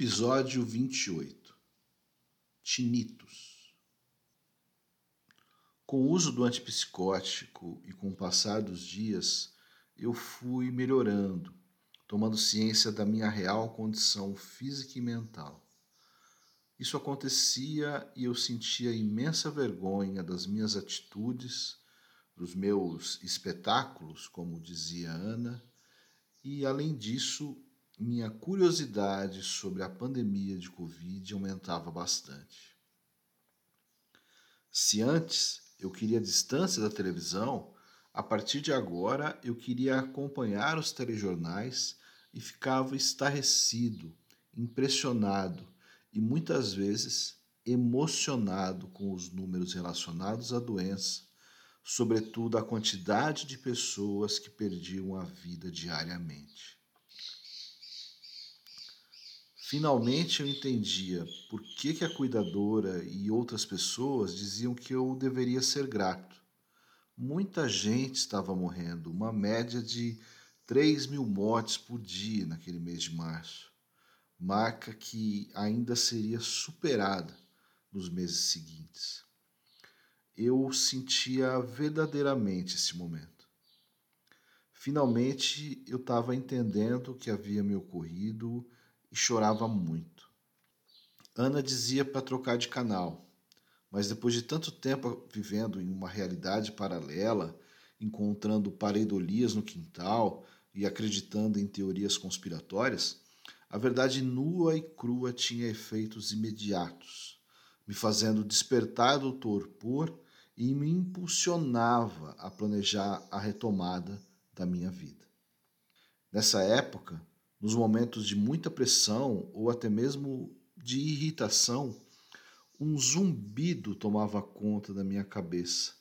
Episódio 28 Tinitos Com o uso do antipsicótico e com o passar dos dias, eu fui melhorando, tomando ciência da minha real condição física e mental. Isso acontecia e eu sentia imensa vergonha das minhas atitudes, dos meus espetáculos, como dizia Ana, e além disso, minha curiosidade sobre a pandemia de Covid aumentava bastante. Se antes eu queria distância da televisão, a partir de agora eu queria acompanhar os telejornais e ficava estarrecido, impressionado e muitas vezes emocionado com os números relacionados à doença, sobretudo a quantidade de pessoas que perdiam a vida diariamente. Finalmente eu entendia por que, que a cuidadora e outras pessoas diziam que eu deveria ser grato. Muita gente estava morrendo, uma média de 3 mil mortes por dia naquele mês de março, marca que ainda seria superada nos meses seguintes. Eu sentia verdadeiramente esse momento. Finalmente eu estava entendendo o que havia me ocorrido e chorava muito. Ana dizia para trocar de canal, mas depois de tanto tempo vivendo em uma realidade paralela, encontrando pareidolias no quintal e acreditando em teorias conspiratórias, a verdade nua e crua tinha efeitos imediatos, me fazendo despertar do torpor e me impulsionava a planejar a retomada da minha vida. Nessa época, nos momentos de muita pressão ou até mesmo de irritação, um zumbido tomava conta da minha cabeça.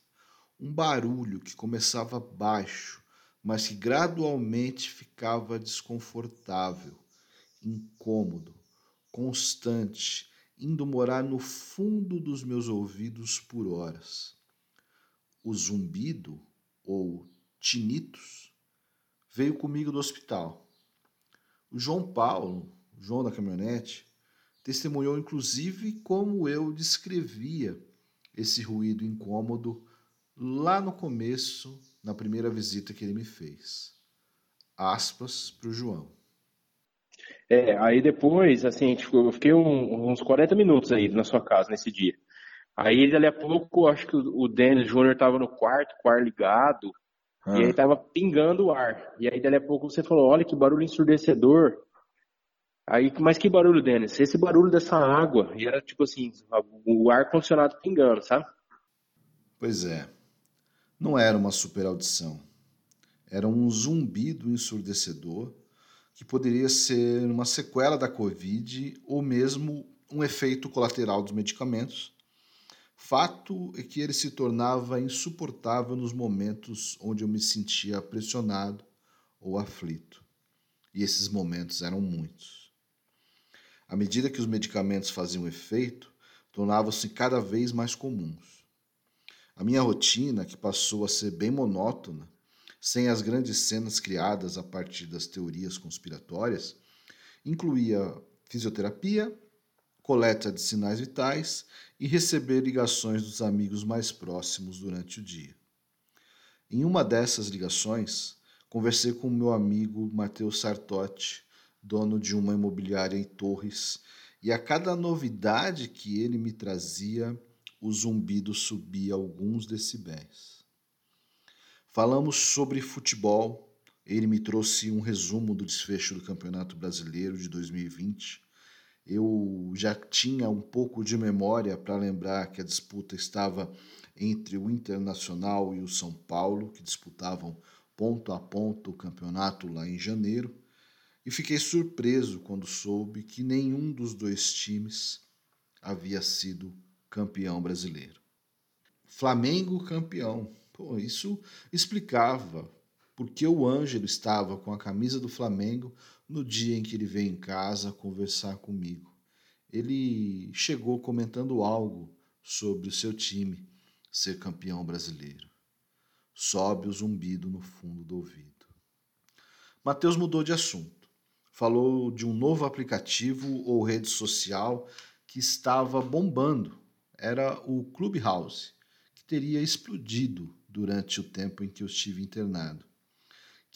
Um barulho que começava baixo, mas que gradualmente ficava desconfortável, incômodo, constante, indo morar no fundo dos meus ouvidos por horas. O zumbido, ou tinitos, veio comigo do hospital o João Paulo, João da caminhonete, testemunhou inclusive como eu descrevia esse ruído incômodo lá no começo, na primeira visita que ele me fez. Aspas para o João. É, aí depois, assim, eu fiquei um, uns 40 minutos aí na sua casa nesse dia. Aí, dali a pouco, acho que o Denis Júnior estava no quarto, o ar ligado, ah. E aí tava pingando o ar. E aí, dali a pouco, você falou: olha que barulho ensurdecedor. Aí, mas que barulho, Denis? Esse barulho dessa água. E era tipo assim: o ar condicionado pingando, sabe? Pois é. Não era uma super audição. Era um zumbido ensurdecedor que poderia ser uma sequela da Covid ou mesmo um efeito colateral dos medicamentos Fato é que ele se tornava insuportável nos momentos onde eu me sentia pressionado ou aflito. E esses momentos eram muitos. À medida que os medicamentos faziam efeito, tornavam-se cada vez mais comuns. A minha rotina, que passou a ser bem monótona, sem as grandes cenas criadas a partir das teorias conspiratórias, incluía fisioterapia, coleta de sinais vitais e receber ligações dos amigos mais próximos durante o dia. Em uma dessas ligações, conversei com meu amigo Matheus Sartotti, dono de uma imobiliária em Torres, e a cada novidade que ele me trazia, o zumbido subia alguns decibéis. Falamos sobre futebol. Ele me trouxe um resumo do desfecho do Campeonato Brasileiro de 2020 eu já tinha um pouco de memória para lembrar que a disputa estava entre o Internacional e o São Paulo, que disputavam ponto a ponto o campeonato lá em janeiro, e fiquei surpreso quando soube que nenhum dos dois times havia sido campeão brasileiro. Flamengo campeão. Pô, isso explicava porque o Ângelo estava com a camisa do Flamengo no dia em que ele veio em casa conversar comigo. Ele chegou comentando algo sobre o seu time ser campeão brasileiro. Sobe o zumbido no fundo do ouvido. Mateus mudou de assunto. falou de um novo aplicativo ou rede social que estava bombando. Era o Clubhouse, que teria explodido durante o tempo em que eu estive internado.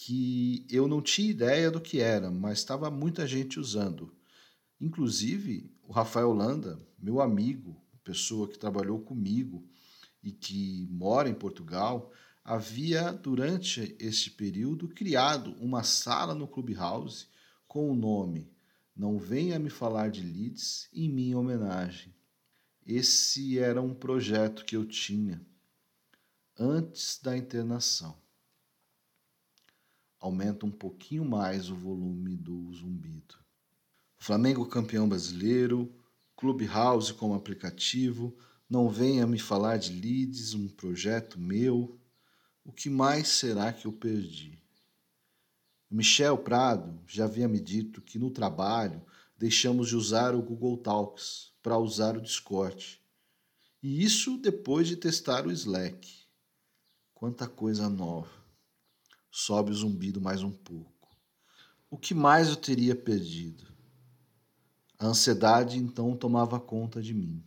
Que eu não tinha ideia do que era, mas estava muita gente usando. Inclusive, o Rafael Landa, meu amigo, pessoa que trabalhou comigo e que mora em Portugal, havia, durante este período, criado uma sala no Clubhouse com o nome Não Venha Me Falar de Leeds em minha homenagem. Esse era um projeto que eu tinha antes da internação. Aumenta um pouquinho mais o volume do zumbido. Flamengo campeão brasileiro, Clubhouse como aplicativo, não venha me falar de leads, um projeto meu. O que mais será que eu perdi? Michel Prado já havia me dito que no trabalho deixamos de usar o Google Talks para usar o Discord. E isso depois de testar o Slack. Quanta coisa nova. Sobe o zumbido mais um pouco. O que mais eu teria perdido? A ansiedade então tomava conta de mim.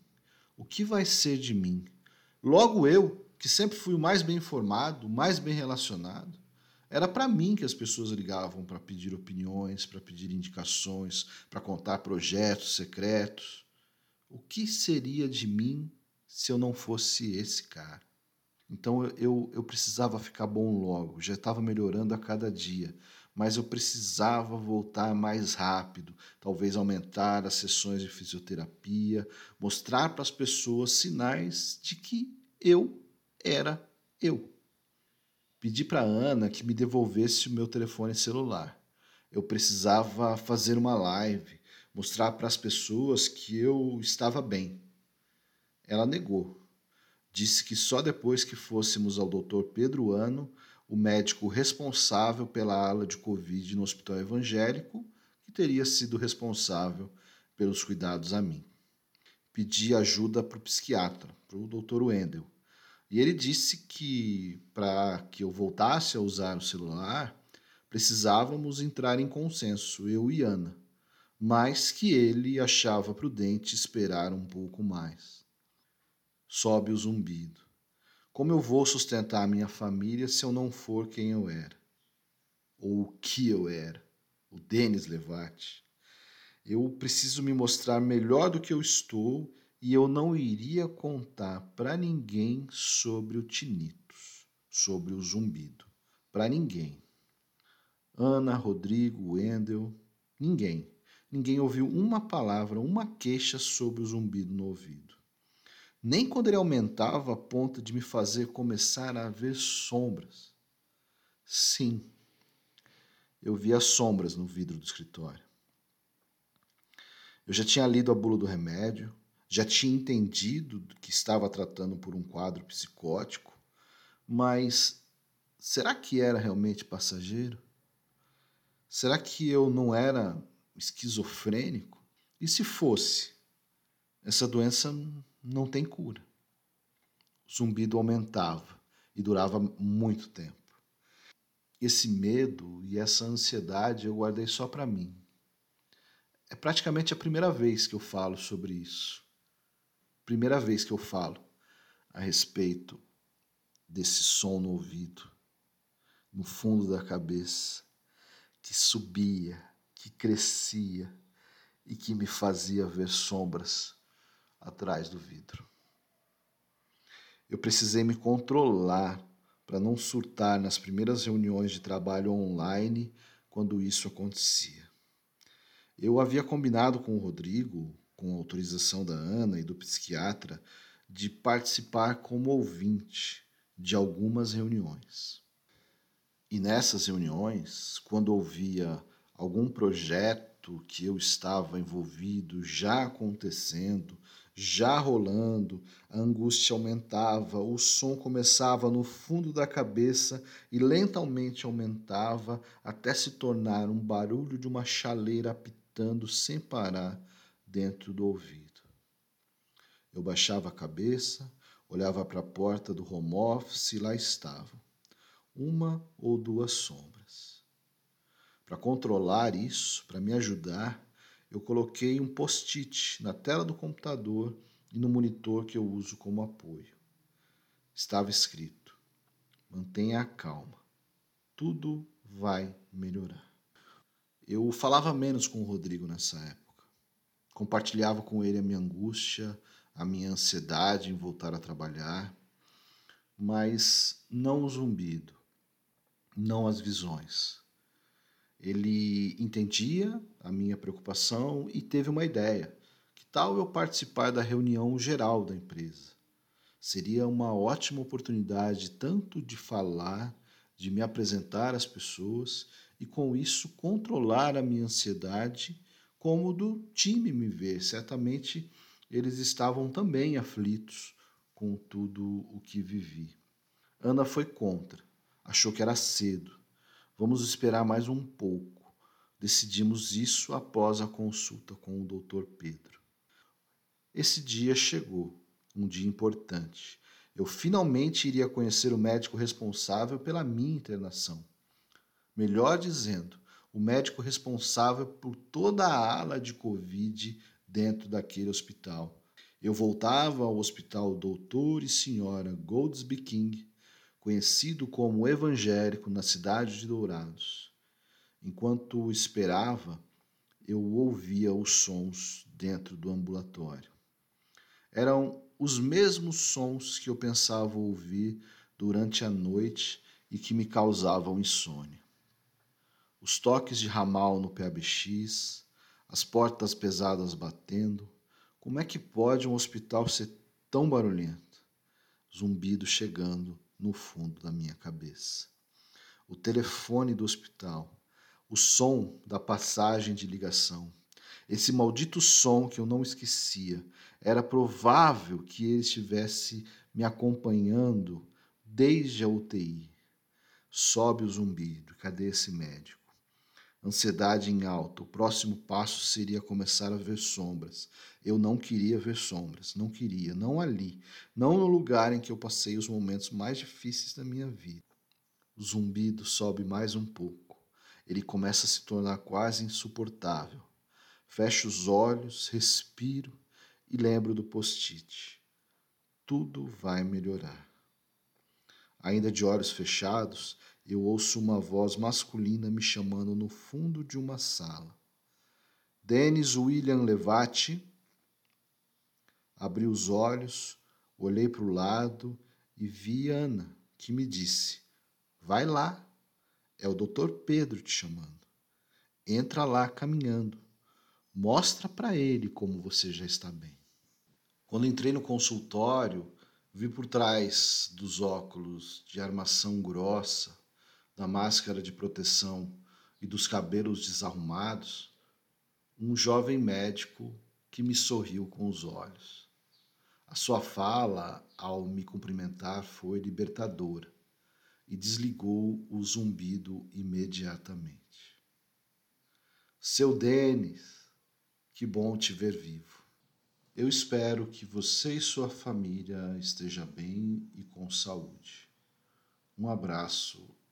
O que vai ser de mim? Logo eu, que sempre fui o mais bem informado, o mais bem relacionado, era para mim que as pessoas ligavam para pedir opiniões, para pedir indicações, para contar projetos secretos. O que seria de mim se eu não fosse esse cara? Então eu, eu precisava ficar bom logo, já estava melhorando a cada dia, mas eu precisava voltar mais rápido, talvez aumentar as sessões de fisioterapia, mostrar para as pessoas sinais de que eu era eu. Pedi para Ana que me devolvesse o meu telefone celular. Eu precisava fazer uma live, mostrar para as pessoas que eu estava bem. Ela negou. Disse que só depois que fôssemos ao Dr. Pedro Ano, o médico responsável pela ala de Covid no Hospital Evangélico, que teria sido responsável pelos cuidados a mim. Pedi ajuda para o psiquiatra, para o Dr. Wendel, e ele disse que para que eu voltasse a usar o celular, precisávamos entrar em consenso, eu e Ana, mas que ele achava prudente esperar um pouco mais. Sobe o zumbido. Como eu vou sustentar a minha família se eu não for quem eu era? Ou o que eu era? O Denis Levati. Eu preciso me mostrar melhor do que eu estou e eu não iria contar para ninguém sobre o tinnitus, sobre o zumbido. Para ninguém. Ana, Rodrigo, Wendel, ninguém. Ninguém ouviu uma palavra, uma queixa sobre o zumbido no ouvido. Nem quando ele aumentava a ponto de me fazer começar a ver sombras. Sim, eu via sombras no vidro do escritório. Eu já tinha lido a bula do remédio, já tinha entendido que estava tratando por um quadro psicótico, mas será que era realmente passageiro? Será que eu não era esquizofrênico? E se fosse? Essa doença não tem cura. O zumbido aumentava e durava muito tempo. Esse medo e essa ansiedade eu guardei só para mim. É praticamente a primeira vez que eu falo sobre isso primeira vez que eu falo a respeito desse som no ouvido, no fundo da cabeça, que subia, que crescia e que me fazia ver sombras atrás do vidro. Eu precisei me controlar para não surtar nas primeiras reuniões de trabalho online quando isso acontecia. Eu havia combinado com o Rodrigo, com autorização da Ana e do psiquiatra, de participar como ouvinte de algumas reuniões. E nessas reuniões, quando ouvia algum projeto que eu estava envolvido já acontecendo, já rolando, a angústia aumentava, o som começava no fundo da cabeça e lentamente aumentava até se tornar um barulho de uma chaleira apitando sem parar dentro do ouvido. Eu baixava a cabeça, olhava para a porta do home office e lá estavam, uma ou duas sombras. Para controlar isso, para me ajudar, eu coloquei um post-it na tela do computador e no monitor que eu uso como apoio. Estava escrito: mantenha a calma, tudo vai melhorar. Eu falava menos com o Rodrigo nessa época. Compartilhava com ele a minha angústia, a minha ansiedade em voltar a trabalhar, mas não o zumbido, não as visões. Ele entendia a minha preocupação e teve uma ideia. Que tal eu participar da reunião geral da empresa? Seria uma ótima oportunidade tanto de falar, de me apresentar às pessoas e com isso controlar a minha ansiedade, como do time me ver. Certamente eles estavam também aflitos com tudo o que vivi. Ana foi contra, achou que era cedo. Vamos esperar mais um pouco. Decidimos isso após a consulta com o Dr. Pedro. Esse dia chegou, um dia importante. Eu finalmente iria conhecer o médico responsável pela minha internação. Melhor dizendo, o médico responsável por toda a ala de Covid dentro daquele hospital. Eu voltava ao hospital Doutor e Senhora Goldsby King, conhecido como evangélico na cidade de Dourados. Enquanto esperava, eu ouvia os sons dentro do ambulatório. Eram os mesmos sons que eu pensava ouvir durante a noite e que me causavam insônia. Os toques de ramal no PABX, as portas pesadas batendo. Como é que pode um hospital ser tão barulhento? Zumbido chegando no fundo da minha cabeça. O telefone do hospital, o som da passagem de ligação, esse maldito som que eu não esquecia. Era provável que ele estivesse me acompanhando desde a UTI. Sobe o zumbido. Cadê esse médico? Ansiedade em alta. O próximo passo seria começar a ver sombras. Eu não queria ver sombras, não queria, não ali, não no lugar em que eu passei os momentos mais difíceis da minha vida. O zumbido sobe mais um pouco. Ele começa a se tornar quase insuportável. Fecho os olhos, respiro e lembro do post-it. Tudo vai melhorar. Ainda de olhos fechados, eu ouço uma voz masculina me chamando no fundo de uma sala. Denis William Levati. Abri os olhos, olhei para o lado e vi Ana, que me disse: Vai lá, é o doutor Pedro te chamando. Entra lá caminhando. Mostra para ele como você já está bem. Quando entrei no consultório, vi por trás dos óculos de armação grossa da máscara de proteção e dos cabelos desarrumados, um jovem médico que me sorriu com os olhos. A sua fala, ao me cumprimentar, foi libertadora e desligou o zumbido imediatamente. Seu Denis, que bom te ver vivo. Eu espero que você e sua família estejam bem e com saúde. Um abraço